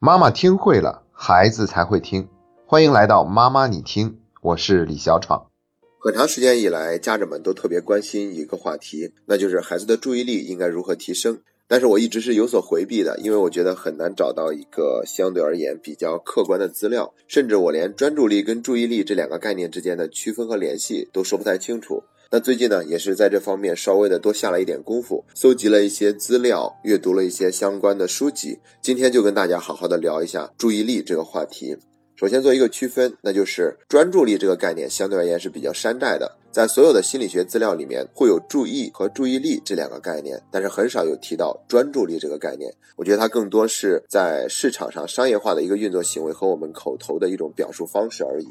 妈妈听会了，孩子才会听。欢迎来到妈妈你听，我是李小闯。很长时间以来，家长们都特别关心一个话题，那就是孩子的注意力应该如何提升。但是我一直是有所回避的，因为我觉得很难找到一个相对而言比较客观的资料，甚至我连专注力跟注意力这两个概念之间的区分和联系都说不太清楚。那最近呢，也是在这方面稍微的多下了一点功夫，搜集了一些资料，阅读了一些相关的书籍。今天就跟大家好好的聊一下注意力这个话题。首先做一个区分，那就是专注力这个概念相对而言是比较山寨的，在所有的心理学资料里面会有注意和注意力这两个概念，但是很少有提到专注力这个概念。我觉得它更多是在市场上商业化的一个运作行为和我们口头的一种表述方式而已。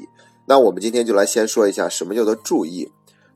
那我们今天就来先说一下什么叫做注意。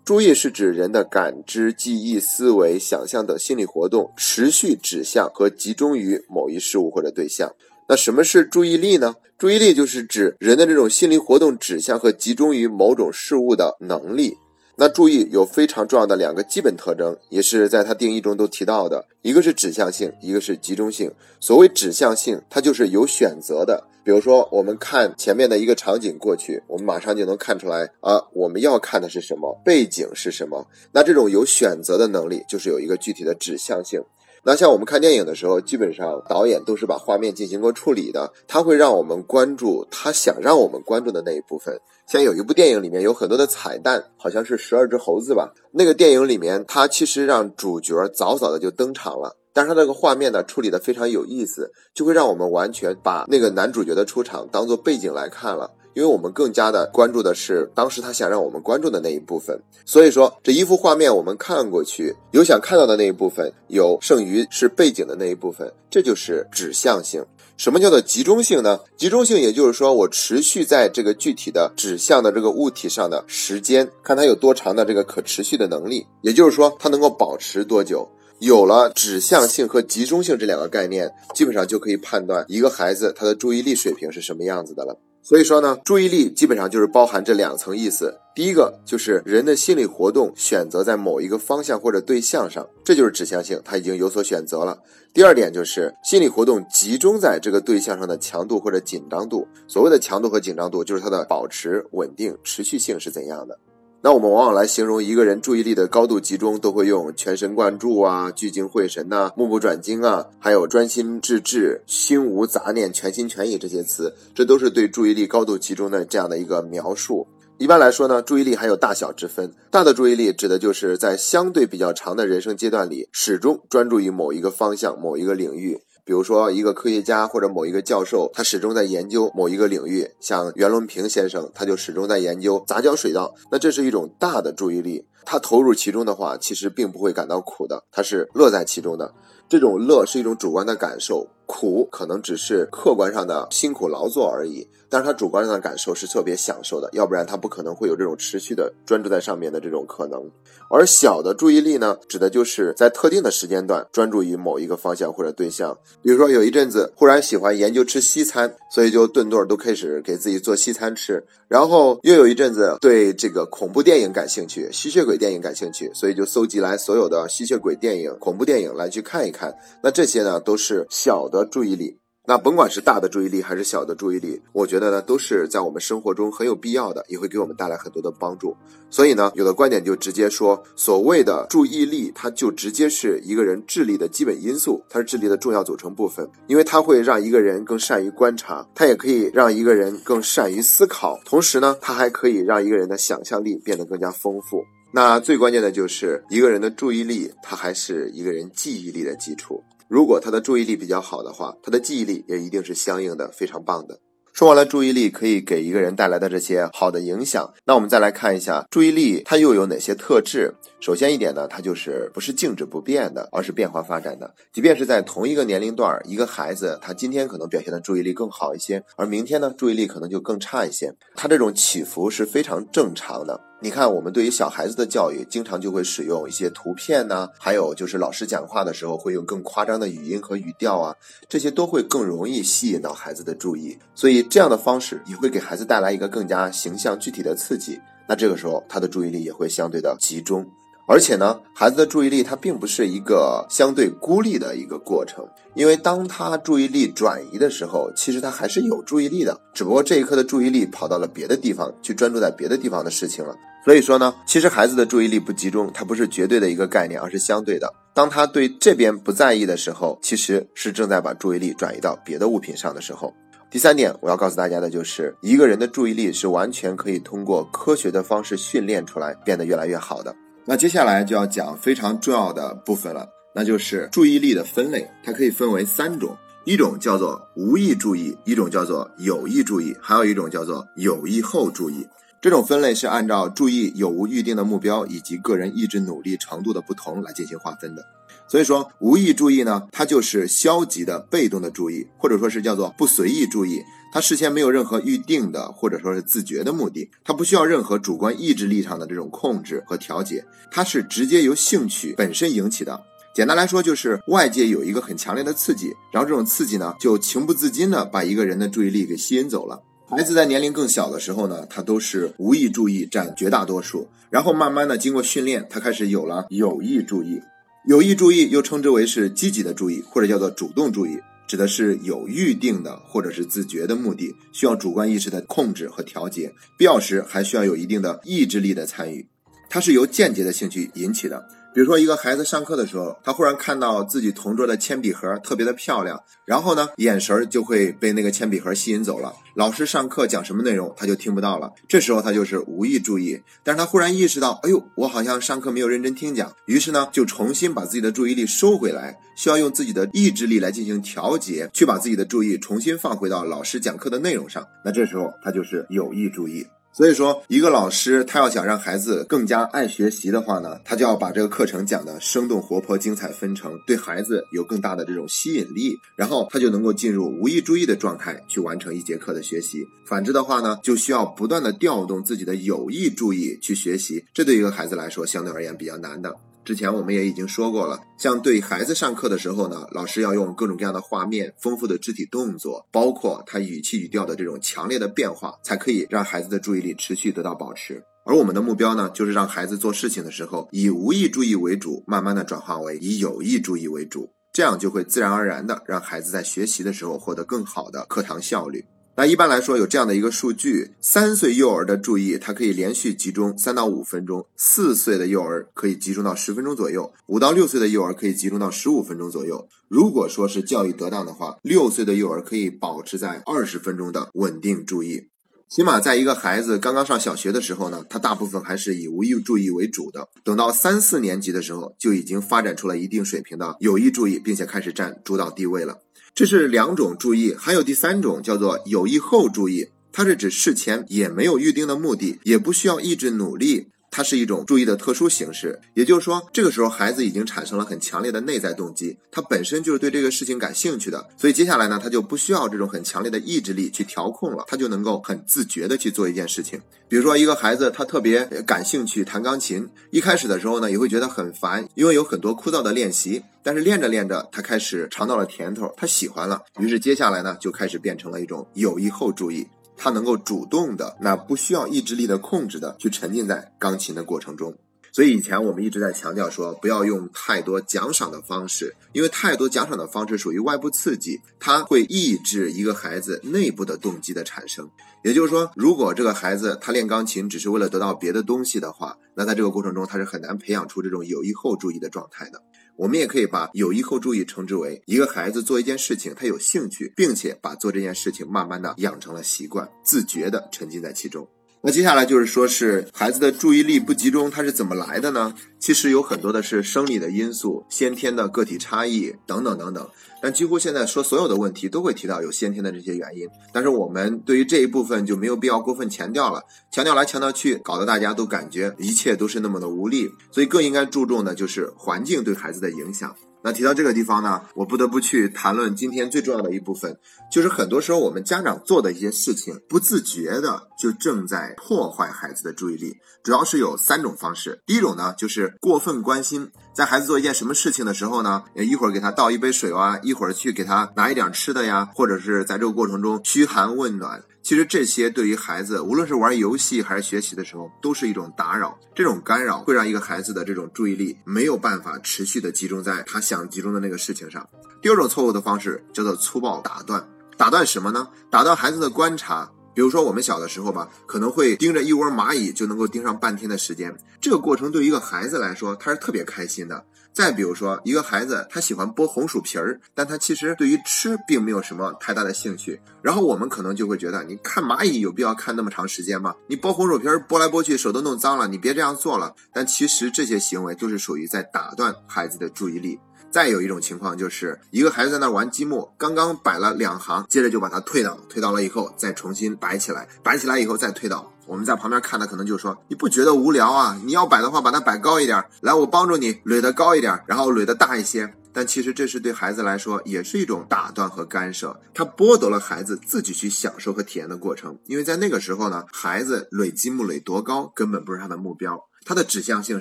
注意是指人的感知、记忆、思维、想象等心理活动持续指向和集中于某一事物或者对象。那什么是注意力呢？注意力就是指人的这种心理活动指向和集中于某种事物的能力。那注意有非常重要的两个基本特征，也是在它定义中都提到的，一个是指向性，一个是集中性。所谓指向性，它就是有选择的。比如说，我们看前面的一个场景过去，我们马上就能看出来啊，我们要看的是什么，背景是什么。那这种有选择的能力，就是有一个具体的指向性。那像我们看电影的时候，基本上导演都是把画面进行过处理的，他会让我们关注他想让我们关注的那一部分。像有一部电影里面有很多的彩蛋，好像是十二只猴子吧。那个电影里面，他其实让主角早早的就登场了。但是他这个画面呢处理的非常有意思，就会让我们完全把那个男主角的出场当做背景来看了，因为我们更加的关注的是当时他想让我们关注的那一部分。所以说这一幅画面我们看过去，有想看到的那一部分，有剩余是背景的那一部分，这就是指向性。什么叫做集中性呢？集中性也就是说我持续在这个具体的指向的这个物体上的时间，看它有多长的这个可持续的能力，也就是说它能够保持多久。有了指向性和集中性这两个概念，基本上就可以判断一个孩子他的注意力水平是什么样子的了。所以说呢，注意力基本上就是包含这两层意思。第一个就是人的心理活动选择在某一个方向或者对象上，这就是指向性，他已经有所选择了。第二点就是心理活动集中在这个对象上的强度或者紧张度。所谓的强度和紧张度，就是它的保持稳定、持续性是怎样的。那我们往往来形容一个人注意力的高度集中，都会用全神贯注啊、聚精会神呐、目不转睛啊，还有专心致志、心无杂念、全心全意这些词，这都是对注意力高度集中的这样的一个描述。一般来说呢，注意力还有大小之分。大的注意力指的就是在相对比较长的人生阶段里，始终专注于某一个方向、某一个领域。比如说，一个科学家或者某一个教授，他始终在研究某一个领域，像袁隆平先生，他就始终在研究杂交水稻。那这是一种大的注意力，他投入其中的话，其实并不会感到苦的，他是乐在其中的。这种乐是一种主观的感受，苦可能只是客观上的辛苦劳作而已。但是他主观上的感受是特别享受的，要不然他不可能会有这种持续的专注在上面的这种可能。而小的注意力呢，指的就是在特定的时间段专注于某一个方向或者对象。比如说有一阵子忽然喜欢研究吃西餐，所以就顿顿都开始给自己做西餐吃。然后又有一阵子对这个恐怖电影感兴趣，吸血鬼电影感兴趣，所以就搜集来所有的吸血鬼电影、恐怖电影来去看一看。那这些呢，都是小的注意力。那甭管是大的注意力还是小的注意力，我觉得呢都是在我们生活中很有必要的，也会给我们带来很多的帮助。所以呢，有的观点就直接说，所谓的注意力，它就直接是一个人智力的基本因素，它是智力的重要组成部分，因为它会让一个人更善于观察，它也可以让一个人更善于思考，同时呢，它还可以让一个人的想象力变得更加丰富。那最关键的就是一个人的注意力，它还是一个人记忆力的基础。如果他的注意力比较好的话，他的记忆力也一定是相应的非常棒的。说完了注意力可以给一个人带来的这些好的影响，那我们再来看一下注意力它又有哪些特质。首先一点呢，它就是不是静止不变的，而是变化发展的。即便是在同一个年龄段，一个孩子他今天可能表现的注意力更好一些，而明天呢注意力可能就更差一些，他这种起伏是非常正常的。你看，我们对于小孩子的教育，经常就会使用一些图片呢，还有就是老师讲话的时候会用更夸张的语音和语调啊，这些都会更容易吸引到孩子的注意，所以这样的方式也会给孩子带来一个更加形象具体的刺激。那这个时候他的注意力也会相对的集中。而且呢，孩子的注意力它并不是一个相对孤立的一个过程，因为当他注意力转移的时候，其实他还是有注意力的，只不过这一刻的注意力跑到了别的地方，去专注在别的地方的事情了。所以说呢，其实孩子的注意力不集中，它不是绝对的一个概念，而是相对的。当他对这边不在意的时候，其实是正在把注意力转移到别的物品上的时候。第三点，我要告诉大家的就是，一个人的注意力是完全可以通过科学的方式训练出来，变得越来越好的。那接下来就要讲非常重要的部分了，那就是注意力的分类，它可以分为三种，一种叫做无意注意，一种叫做有意注意，还有一种叫做有意后注意。这种分类是按照注意有无预定的目标以及个人意志努力程度的不同来进行划分的。所以说，无意注意呢，它就是消极的、被动的注意，或者说是叫做不随意注意。他事先没有任何预定的，或者说是自觉的目的，他不需要任何主观意志力上的这种控制和调节，它是直接由兴趣本身引起的。简单来说，就是外界有一个很强烈的刺激，然后这种刺激呢，就情不自禁的把一个人的注意力给吸引走了。孩子在年龄更小的时候呢，他都是无意注意占绝大多数，然后慢慢的经过训练，他开始有了有意注意。有意注意又称之为是积极的注意，或者叫做主动注意，指的是有预定的或者是自觉的目的，需要主观意识的控制和调节，必要时还需要有一定的意志力的参与。它是由间接的兴趣引起的。比如说，一个孩子上课的时候，他忽然看到自己同桌的铅笔盒特别的漂亮，然后呢，眼神就会被那个铅笔盒吸引走了。老师上课讲什么内容，他就听不到了。这时候他就是无意注意，但是他忽然意识到，哎呦，我好像上课没有认真听讲，于是呢，就重新把自己的注意力收回来，需要用自己的意志力来进行调节，去把自己的注意重新放回到老师讲课的内容上。那这时候他就是有意注意。所以说，一个老师他要想让孩子更加爱学习的话呢，他就要把这个课程讲的生动活泼、精彩纷呈，对孩子有更大的这种吸引力，然后他就能够进入无意注意的状态去完成一节课的学习。反之的话呢，就需要不断的调动自己的有意注意去学习，这对一个孩子来说相对而言比较难的。之前我们也已经说过了，像对孩子上课的时候呢，老师要用各种各样的画面、丰富的肢体动作，包括他语气语调的这种强烈的变化，才可以让孩子的注意力持续得到保持。而我们的目标呢，就是让孩子做事情的时候，以无意注意为主，慢慢的转化为以有意注意为主，这样就会自然而然的让孩子在学习的时候获得更好的课堂效率。那一般来说，有这样的一个数据：三岁幼儿的注意，它可以连续集中三到五分钟；四岁的幼儿可以集中到十分钟左右；五到六岁的幼儿可以集中到十五分钟左右。如果说是教育得当的话，六岁的幼儿可以保持在二十分钟的稳定注意。起码在一个孩子刚刚上小学的时候呢，他大部分还是以无意注意为主的。等到三四年级的时候，就已经发展出了一定水平的有意注意，并且开始占主导地位了。这是两种注意，还有第三种叫做有意后注意，它是指事前也没有预定的目的，也不需要意志努力。它是一种注意的特殊形式，也就是说，这个时候孩子已经产生了很强烈的内在动机，他本身就是对这个事情感兴趣的，所以接下来呢，他就不需要这种很强烈的意志力去调控了，他就能够很自觉的去做一件事情。比如说，一个孩子他特别感兴趣弹钢琴，一开始的时候呢，也会觉得很烦，因为有很多枯燥的练习，但是练着练着，他开始尝到了甜头，他喜欢了，于是接下来呢，就开始变成了一种有意后注意。他能够主动的，那不需要意志力的控制的，去沉浸在钢琴的过程中。所以以前我们一直在强调说，不要用太多奖赏的方式，因为太多奖赏的方式属于外部刺激，它会抑制一个孩子内部的动机的产生。也就是说，如果这个孩子他练钢琴只是为了得到别的东西的话，那在这个过程中他是很难培养出这种有意后注意的状态的。我们也可以把有意后注意称之为一个孩子做一件事情，他有兴趣，并且把做这件事情慢慢的养成了习惯，自觉的沉浸在其中。那接下来就是说，是孩子的注意力不集中，它是怎么来的呢？其实有很多的是生理的因素、先天的个体差异等等等等。但几乎现在说所有的问题都会提到有先天的这些原因。但是我们对于这一部分就没有必要过分强调了，强调来强调去，搞得大家都感觉一切都是那么的无力。所以更应该注重的就是环境对孩子的影响。那提到这个地方呢，我不得不去谈论今天最重要的一部分，就是很多时候我们家长做的一些事情，不自觉的就正在破坏孩子的注意力。主要是有三种方式，第一种呢就是过分关心，在孩子做一件什么事情的时候呢，一会儿给他倒一杯水啊，一会儿去给他拿一点吃的呀，或者是在这个过程中嘘寒问暖。其实这些对于孩子，无论是玩游戏还是学习的时候，都是一种打扰。这种干扰会让一个孩子的这种注意力没有办法持续的集中在他想集中的那个事情上。第二种错误的方式叫做粗暴打断。打断什么呢？打断孩子的观察。比如说我们小的时候吧，可能会盯着一窝蚂蚁就能够盯上半天的时间。这个过程对于一个孩子来说，他是特别开心的。再比如说，一个孩子他喜欢剥红薯皮儿，但他其实对于吃并没有什么太大的兴趣。然后我们可能就会觉得，你看蚂蚁有必要看那么长时间吗？你剥红薯皮儿剥来剥去，手都弄脏了，你别这样做了。但其实这些行为都是属于在打断孩子的注意力。再有一种情况，就是一个孩子在那玩积木，刚刚摆了两行，接着就把它推倒，推倒了以后再重新摆起来，摆起来以后再推倒。我们在旁边看的可能就说：“你不觉得无聊啊？你要摆的话，把它摆高一点，来，我帮助你垒得高一点，然后垒得大一些。”但其实这是对孩子来说也是一种打断和干涉，他剥夺了孩子自己去享受和体验的过程。因为在那个时候呢，孩子垒积木垒多高根本不是他的目标。他的指向性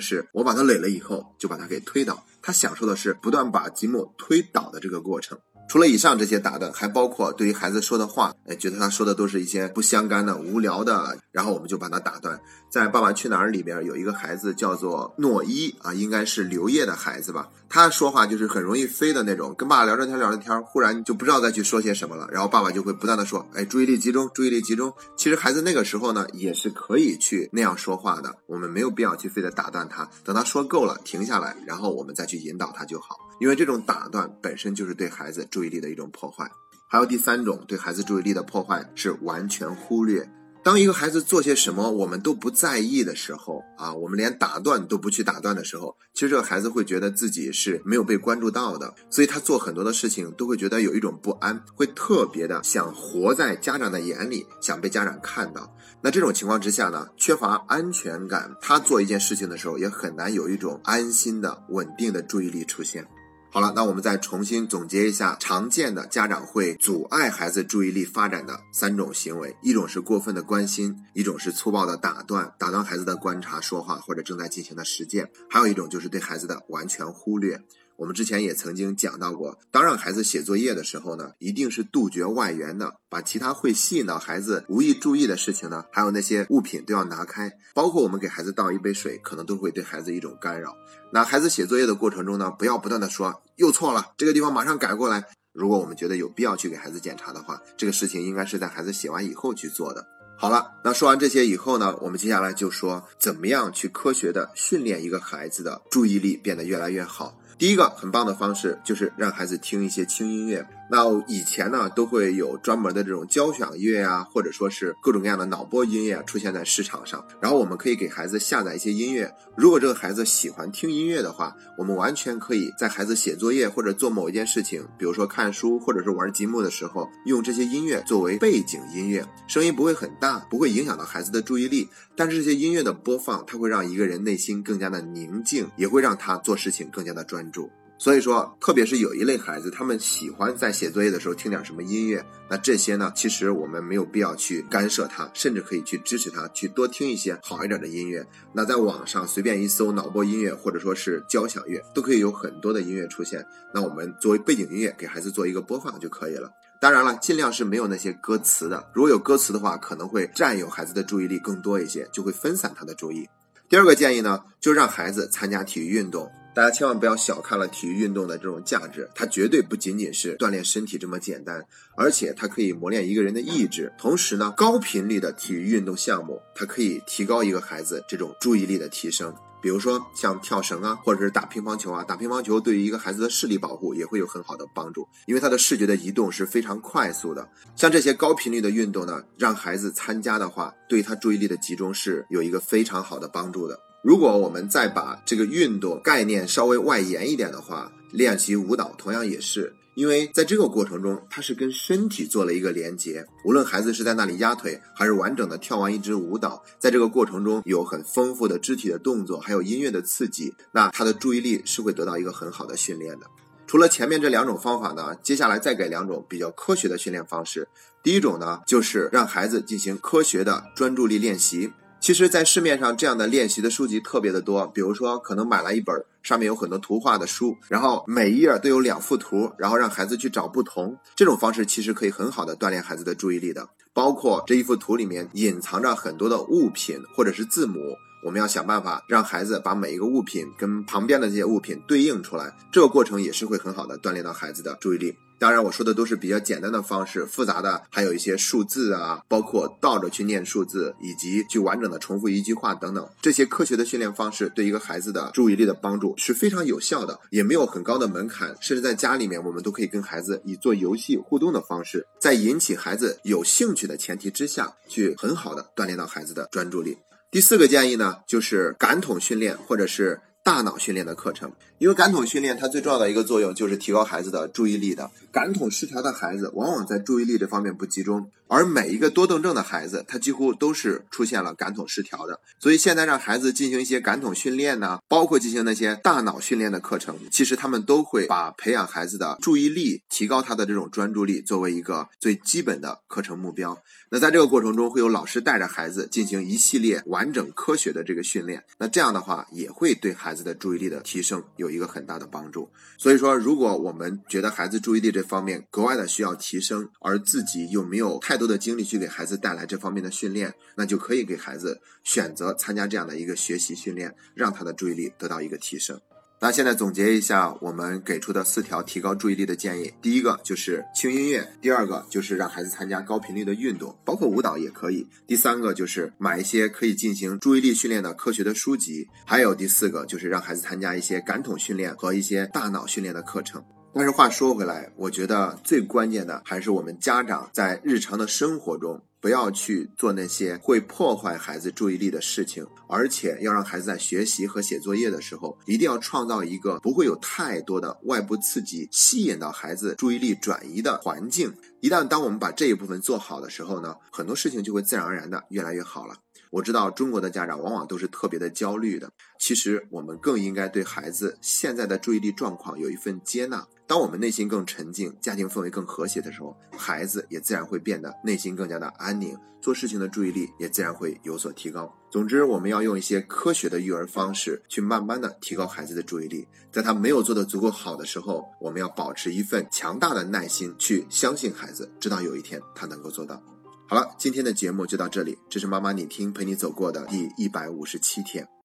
是我把它垒了以后，就把它给推倒。他享受的是不断把积木推倒的这个过程。除了以上这些打断，还包括对于孩子说的话，哎，觉得他说的都是一些不相干的、无聊的，然后我们就把他打断。在《爸爸去哪儿》里边有一个孩子叫做诺伊啊，应该是刘烨的孩子吧。他说话就是很容易飞的那种，跟爸爸聊着天聊着天，忽然就不知道再去说些什么了。然后爸爸就会不断的说：“哎，注意力集中，注意力集中。”其实孩子那个时候呢，也是可以去那样说话的。我们没有必要去非得打断他，等他说够了停下来，然后我们再去引导他就好。因为这种打断本身就是对孩子注意力的一种破坏。还有第三种对孩子注意力的破坏是完全忽略。当一个孩子做些什么我们都不在意的时候啊，我们连打断都不去打断的时候，其实这个孩子会觉得自己是没有被关注到的，所以他做很多的事情都会觉得有一种不安，会特别的想活在家长的眼里，想被家长看到。那这种情况之下呢，缺乏安全感，他做一件事情的时候也很难有一种安心的、稳定的注意力出现。好了，那我们再重新总结一下常见的家长会阻碍孩子注意力发展的三种行为：一种是过分的关心，一种是粗暴的打断，打断孩子的观察、说话或者正在进行的实践，还有一种就是对孩子的完全忽略。我们之前也曾经讲到过，当让孩子写作业的时候呢，一定是杜绝外援的，把其他会吸引到孩子无意注意的事情呢，还有那些物品都要拿开，包括我们给孩子倒一杯水，可能都会对孩子一种干扰。那孩子写作业的过程中呢，不要不断的说又错了，这个地方马上改过来。如果我们觉得有必要去给孩子检查的话，这个事情应该是在孩子写完以后去做的。好了，那说完这些以后呢，我们接下来就说怎么样去科学的训练一个孩子的注意力变得越来越好。第一个很棒的方式就是让孩子听一些轻音乐。那以前呢，都会有专门的这种交响乐啊，或者说是各种各样的脑波音乐出现在市场上。然后我们可以给孩子下载一些音乐。如果这个孩子喜欢听音乐的话，我们完全可以在孩子写作业或者做某一件事情，比如说看书或者是玩积木的时候，用这些音乐作为背景音乐，声音不会很大，不会影响到孩子的注意力。但是这些音乐的播放，它会让一个人内心更加的宁静，也会让他做事情更加的专注。所以说，特别是有一类孩子，他们喜欢在写作业的时候听点什么音乐。那这些呢，其实我们没有必要去干涉他，甚至可以去支持他去多听一些好一点的音乐。那在网上随便一搜脑波音乐，或者说是交响乐，都可以有很多的音乐出现。那我们作为背景音乐给孩子做一个播放就可以了。当然了，尽量是没有那些歌词的。如果有歌词的话，可能会占有孩子的注意力更多一些，就会分散他的注意。第二个建议呢，就让孩子参加体育运动。大家千万不要小看了体育运动的这种价值，它绝对不仅仅是锻炼身体这么简单，而且它可以磨练一个人的意志。同时呢，高频率的体育运动项目，它可以提高一个孩子这种注意力的提升。比如说像跳绳啊，或者是打乒乓球啊，打乒乓球对于一个孩子的视力保护也会有很好的帮助，因为他的视觉的移动是非常快速的。像这些高频率的运动呢，让孩子参加的话，对他注意力的集中是有一个非常好的帮助的。如果我们再把这个运动概念稍微外延一点的话，练习舞蹈同样也是，因为在这个过程中，它是跟身体做了一个连接。无论孩子是在那里压腿，还是完整的跳完一支舞蹈，在这个过程中有很丰富的肢体的动作，还有音乐的刺激，那他的注意力是会得到一个很好的训练的。除了前面这两种方法呢，接下来再给两种比较科学的训练方式。第一种呢，就是让孩子进行科学的专注力练习。其实，在市面上这样的练习的书籍特别的多，比如说，可能买了一本上面有很多图画的书，然后每一页都有两幅图，然后让孩子去找不同。这种方式其实可以很好的锻炼孩子的注意力的。包括这一幅图里面隐藏着很多的物品或者是字母，我们要想办法让孩子把每一个物品跟旁边的这些物品对应出来。这个过程也是会很好的锻炼到孩子的注意力。当然，我说的都是比较简单的方式，复杂的还有一些数字啊，包括倒着去念数字，以及去完整的重复一句话等等。这些科学的训练方式对一个孩子的注意力的帮助是非常有效的，也没有很高的门槛，甚至在家里面我们都可以跟孩子以做游戏互动的方式，在引起孩子有兴趣的前提之下去很好的锻炼到孩子的专注力。第四个建议呢，就是感统训练或者是。大脑训练的课程，因为感统训练它最重要的一个作用就是提高孩子的注意力的。感统失调的孩子往往在注意力这方面不集中，而每一个多动症的孩子，他几乎都是出现了感统失调的。所以现在让孩子进行一些感统训练呢，包括进行那些大脑训练的课程，其实他们都会把培养孩子的注意力、提高他的这种专注力作为一个最基本的课程目标。那在这个过程中，会有老师带着孩子进行一系列完整科学的这个训练。那这样的话，也会对孩子的注意力的提升有一个很大的帮助。所以说，如果我们觉得孩子注意力这方面格外的需要提升，而自己又没有太多的精力去给孩子带来这方面的训练，那就可以给孩子选择参加这样的一个学习训练，让他的注意力得到一个提升。那现在总结一下我们给出的四条提高注意力的建议：第一个就是轻音乐；第二个就是让孩子参加高频率的运动，包括舞蹈也可以；第三个就是买一些可以进行注意力训练的科学的书籍；还有第四个就是让孩子参加一些感统训练和一些大脑训练的课程。但是话说回来，我觉得最关键的还是我们家长在日常的生活中。不要去做那些会破坏孩子注意力的事情，而且要让孩子在学习和写作业的时候，一定要创造一个不会有太多的外部刺激吸引到孩子注意力转移的环境。一旦当我们把这一部分做好的时候呢，很多事情就会自然而然的越来越好了。我知道中国的家长往往都是特别的焦虑的，其实我们更应该对孩子现在的注意力状况有一份接纳。当我们内心更沉静，家庭氛围更和谐的时候，孩子也自然会变得内心更加的安宁，做事情的注意力也自然会有所提高。总之，我们要用一些科学的育儿方式，去慢慢的提高孩子的注意力。在他没有做的足够好的时候，我们要保持一份强大的耐心，去相信孩子，直到有一天他能够做到。好了，今天的节目就到这里，这是妈妈你听陪你走过的第一百五十七天。